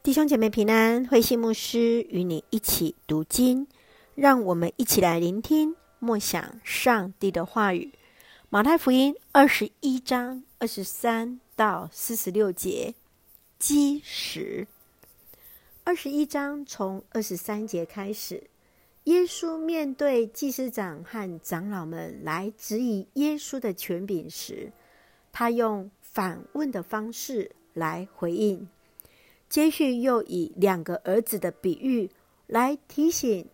弟兄姐妹平安，慧馨牧师与你一起读经，让我们一起来聆听默想上帝的话语。马太福音二十一章二十三到四十六节，基石。二十一章从二十三节开始，耶稣面对祭司长和长老们来质疑耶稣的权柄时，他用反问的方式来回应。接续又以两个儿子的比喻来提醒，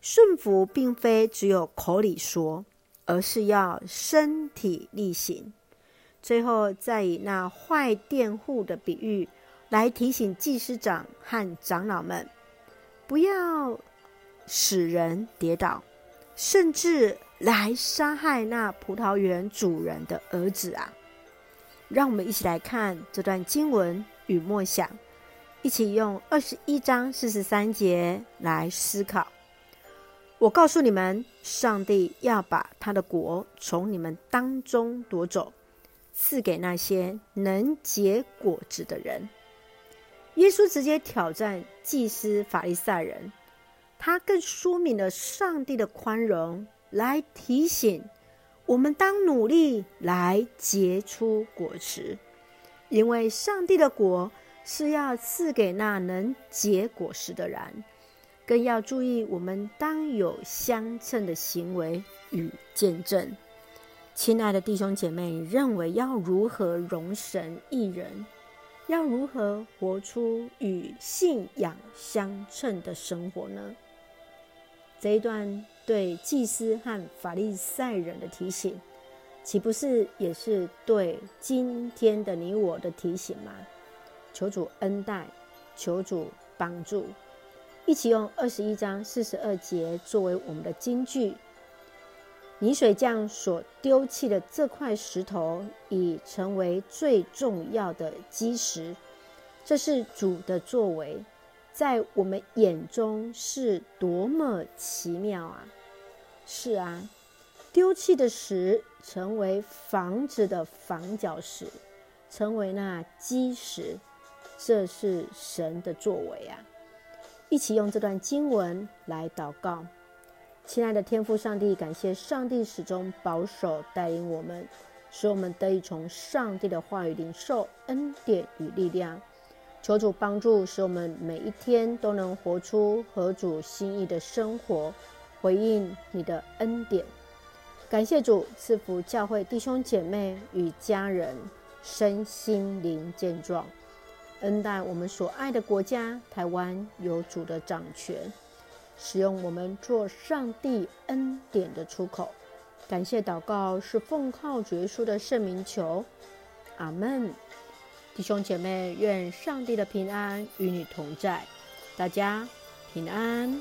顺服并非只有口里说，而是要身体力行。最后再以那坏佃户的比喻来提醒祭司长和长老们，不要使人跌倒，甚至来杀害那葡萄园主人的儿子啊！让我们一起来看这段经文与默想。一起用二十一章四十三节来思考。我告诉你们，上帝要把他的国从你们当中夺走，赐给那些能结果子的人。耶稣直接挑战祭司法利赛人，他更说明了上帝的宽容，来提醒我们当努力来结出果实，因为上帝的国。是要赐给那能结果实的人，更要注意，我们当有相称的行为与见证。亲爱的弟兄姐妹，认为要如何容神一人？要如何活出与信仰相称的生活呢？这一段对祭司和法利赛人的提醒，岂不是也是对今天的你我的提醒吗？求主恩待，求主帮助，一起用二十一章四十二节作为我们的金句。泥水匠所丢弃的这块石头，已成为最重要的基石。这是主的作为，在我们眼中是多么奇妙啊！是啊，丢弃的石成为房子的房角石，成为那基石。这是神的作为啊！一起用这段经文来祷告，亲爱的天父上帝，感谢上帝始终保守带领我们，使我们得以从上帝的话语领受恩典与力量。求主帮助，使我们每一天都能活出合主心意的生活，回应你的恩典。感谢主赐福教会弟兄姐妹与家人身心灵健壮。恩待我们所爱的国家台湾，有主的掌权，使用我们做上帝恩典的出口。感谢祷告是奉靠主耶稣的圣名求，阿门。弟兄姐妹，愿上帝的平安与你同在，大家平安。